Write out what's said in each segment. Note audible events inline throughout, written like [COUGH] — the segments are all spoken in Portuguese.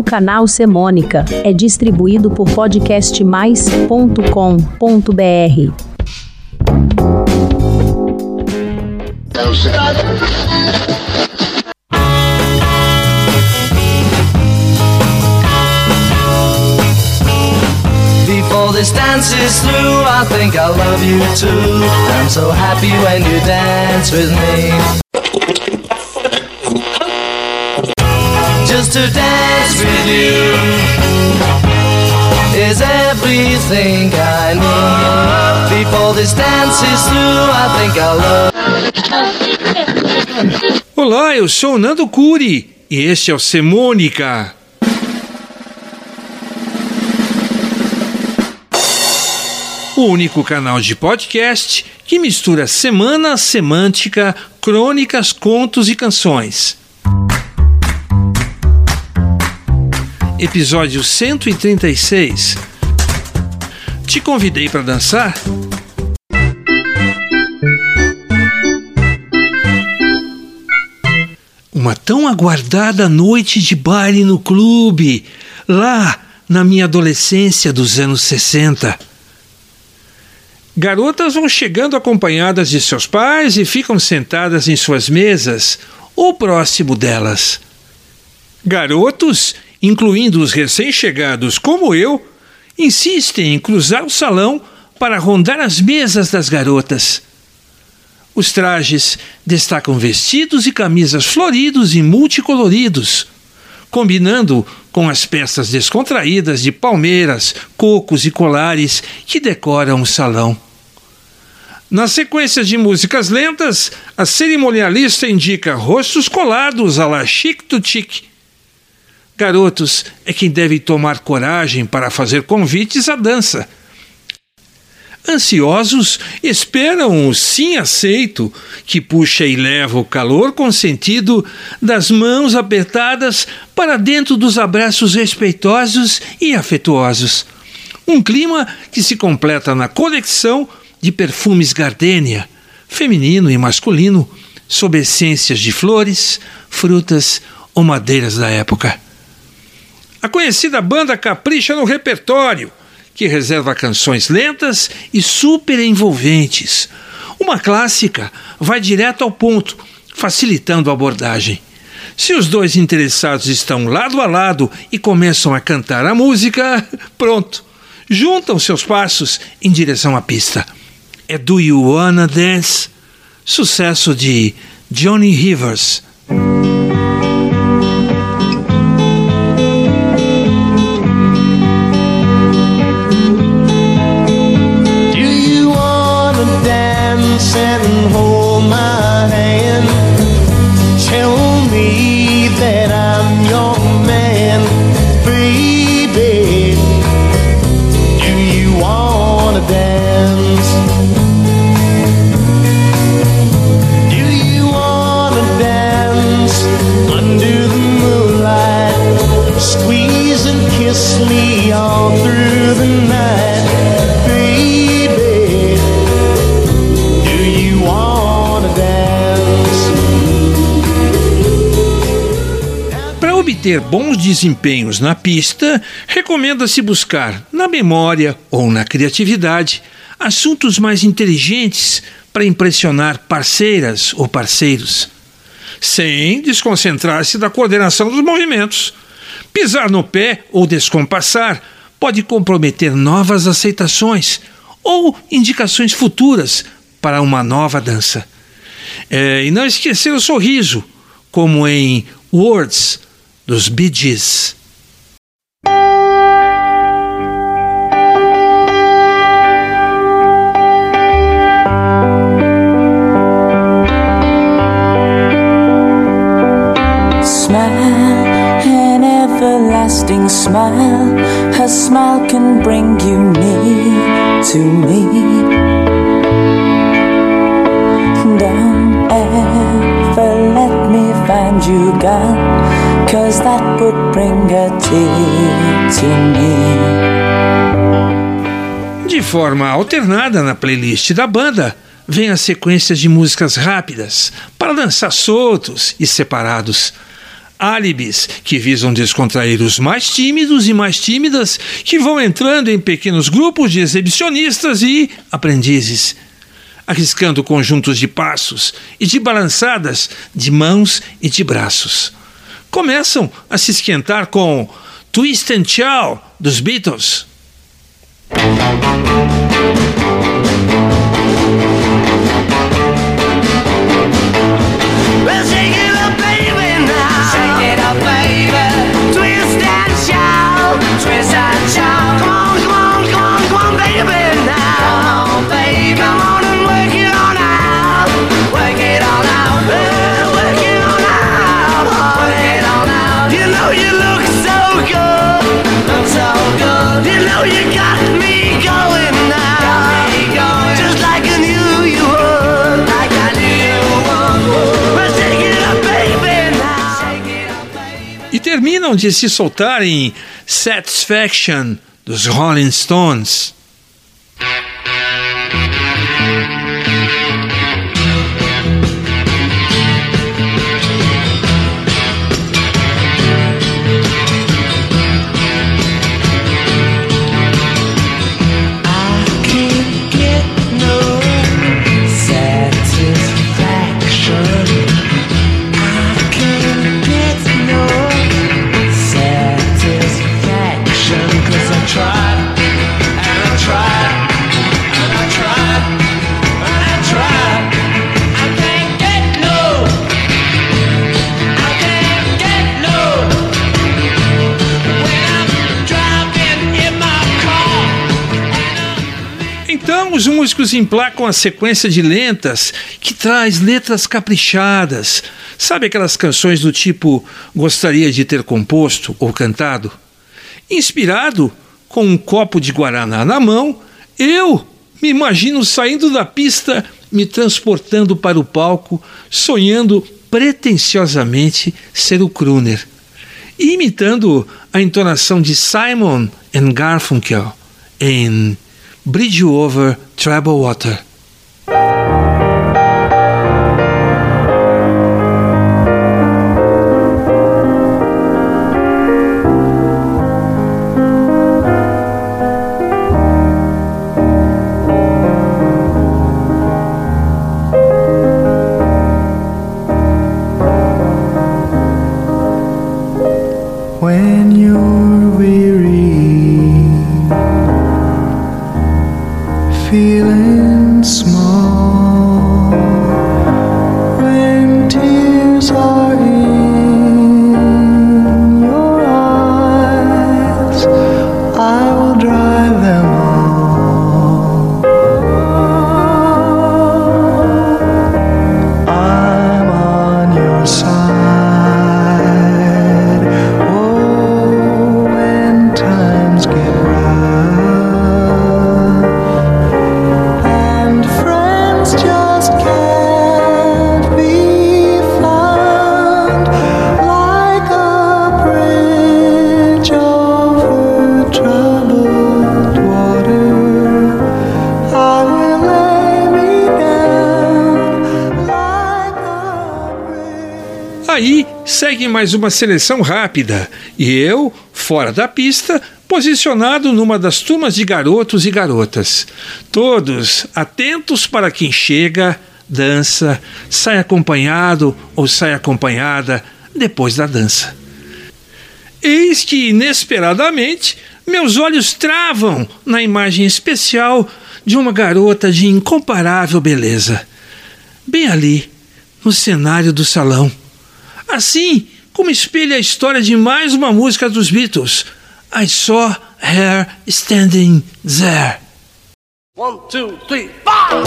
O canal Semônica é distribuído por podcastmais.com.br. Before this dance is through, I think I love you too. I'm so happy when you dance with me. To dance with you is everything I need. Before this dance is through, I think I love Olá, eu sou o Nando Curi e este é o Semônica. O único canal de podcast que mistura semana, semântica, crônicas, contos e canções. Episódio 136. Te convidei para dançar? Uma tão aguardada noite de baile no clube, lá na minha adolescência dos anos 60. Garotas vão chegando acompanhadas de seus pais e ficam sentadas em suas mesas ou próximo delas. Garotos, incluindo os recém-chegados como eu, insistem em cruzar o salão para rondar as mesas das garotas. Os trajes destacam vestidos e camisas floridos e multicoloridos, combinando com as peças descontraídas de palmeiras, cocos e colares que decoram o salão. Na sequência de músicas lentas, a cerimonialista indica rostos colados à la chic to chic. Garotos é quem deve tomar coragem para fazer convites à dança. Ansiosos, esperam o sim aceito, que puxa e leva o calor consentido das mãos apertadas para dentro dos abraços respeitosos e afetuosos. Um clima que se completa na conexão de perfumes gardênia, feminino e masculino, sob essências de flores, frutas ou madeiras da época. A conhecida banda capricha no repertório, que reserva canções lentas e super envolventes. Uma clássica vai direto ao ponto, facilitando a abordagem. Se os dois interessados estão lado a lado e começam a cantar a música, [LAUGHS] pronto, juntam seus passos em direção à pista. É Do You Wanna Dance? Sucesso de Johnny Rivers. Obter bons desempenhos na pista, recomenda-se buscar, na memória ou na criatividade, assuntos mais inteligentes para impressionar parceiras ou parceiros, sem desconcentrar-se da coordenação dos movimentos. Pisar no pé ou descompassar pode comprometer novas aceitações ou indicações futuras para uma nova dança. É, e não esquecer o sorriso, como em Words dos Bee Gees. Smile, an everlasting smile. Her smile can bring you near to De forma alternada na playlist da banda, vem as sequências de músicas rápidas para dançar soltos e separados. álibis que visam descontrair os mais tímidos e mais tímidas que vão entrando em pequenos grupos de exibicionistas e aprendizes, arriscando conjuntos de passos e de balançadas de mãos e de braços. Começam a se esquentar com Twist and Shout dos Beatles. Terminam de se soltar em Satisfaction dos Rolling Stones. Músicos emplacam a sequência de lentas que traz letras caprichadas. Sabe aquelas canções do tipo gostaria de ter composto ou cantado? Inspirado, com um copo de guaraná na mão, eu me imagino saindo da pista, me transportando para o palco, sonhando pretensiosamente ser o crooner, imitando a entonação de Simon and Garfunkel em Bridge you Over Troubled Water. small. Mais uma seleção rápida e eu, fora da pista, posicionado numa das turmas de garotos e garotas. Todos atentos para quem chega, dança, sai acompanhado ou sai acompanhada depois da dança. Eis que, inesperadamente, meus olhos travam na imagem especial de uma garota de incomparável beleza. Bem ali, no cenário do salão. Assim como espelha a história de mais uma música dos Beatles. I saw her standing there. One, two, three, four.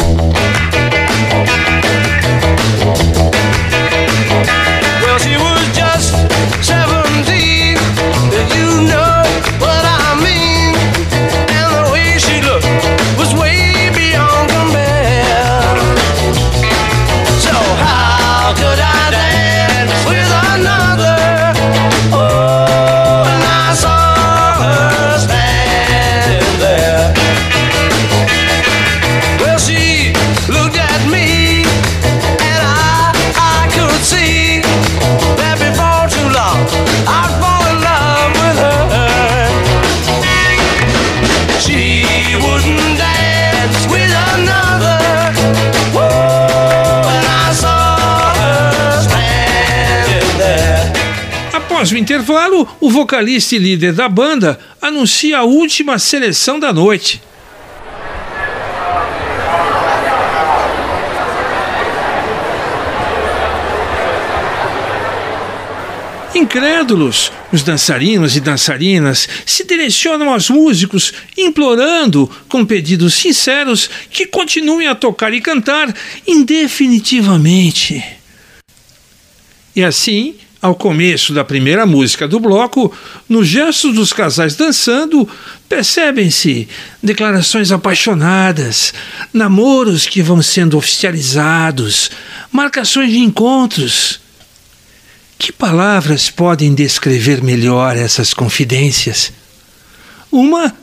Well, she was just 17. Após o intervalo, o vocalista e líder da banda anuncia a última seleção da noite. Incrédulos, os dançarinos e dançarinas se direcionam aos músicos, implorando, com pedidos sinceros, que continuem a tocar e cantar indefinitivamente. E assim, ao começo da primeira música do bloco, nos gestos dos casais dançando, percebem-se declarações apaixonadas, namoros que vão sendo oficializados, marcações de encontros que palavras podem descrever melhor essas confidências? Uma,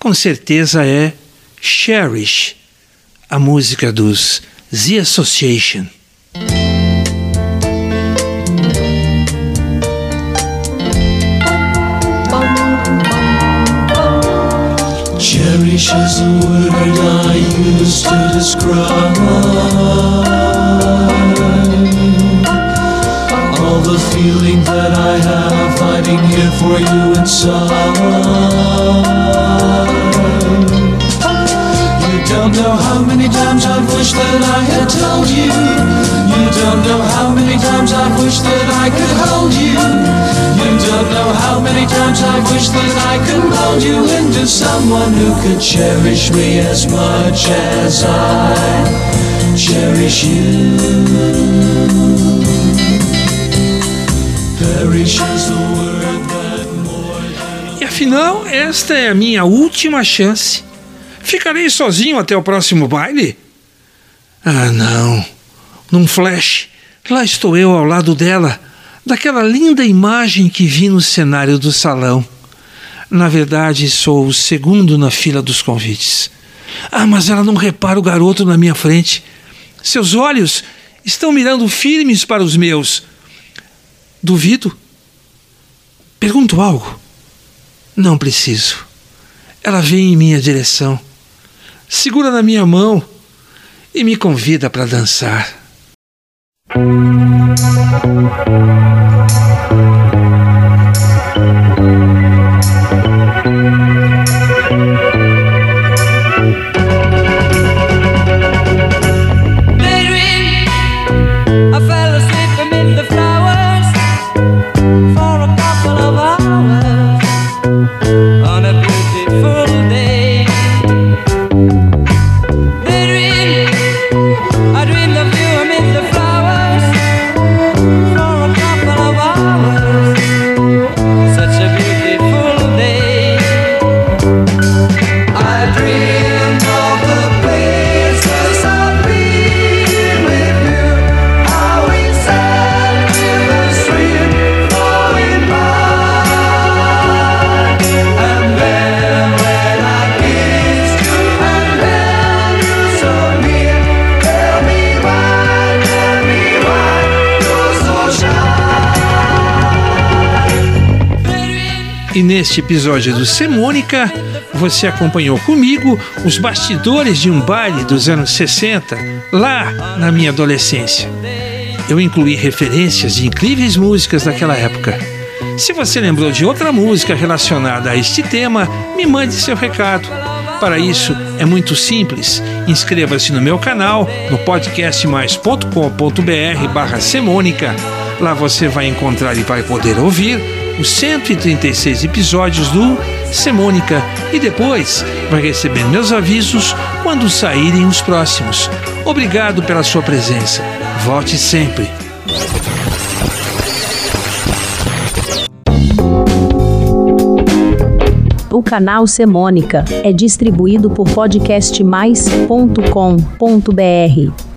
com certeza, é Cherish, a música dos The Association. Cherish is a word I use to describe all the feeling that I have hiding here for you inside. You don't know how many times I've wished that I had told you. You don't know how many times I've wished that I could hold you. You don't know how many times I've wished that I could mold you into someone who could cherish me as much as I cherish you. Perish as the word that more. E afinal, esta é a minha última chance. Ficarei sozinho até o próximo baile? Ah, não. Num flash, lá estou eu ao lado dela, daquela linda imagem que vi no cenário do salão. Na verdade, sou o segundo na fila dos convites. Ah, mas ela não repara o garoto na minha frente. Seus olhos estão mirando firmes para os meus. Duvido Pergunto algo? Não preciso. Ela vem em minha direção, segura na minha mão e me convida para dançar. E neste episódio do Semônica, você acompanhou comigo os bastidores de um baile dos anos 60, lá na minha adolescência. Eu incluí referências de incríveis músicas daquela época. Se você lembrou de outra música relacionada a este tema, me mande seu recado. Para isso é muito simples. Inscreva-se no meu canal no podcastmais.com.br barra Semônica. Lá você vai encontrar e vai poder ouvir os 136 episódios do Semônica e depois vai receber meus avisos quando saírem os próximos. Obrigado pela sua presença. Volte sempre. O canal Semônica é distribuído por podcastmais.com.br.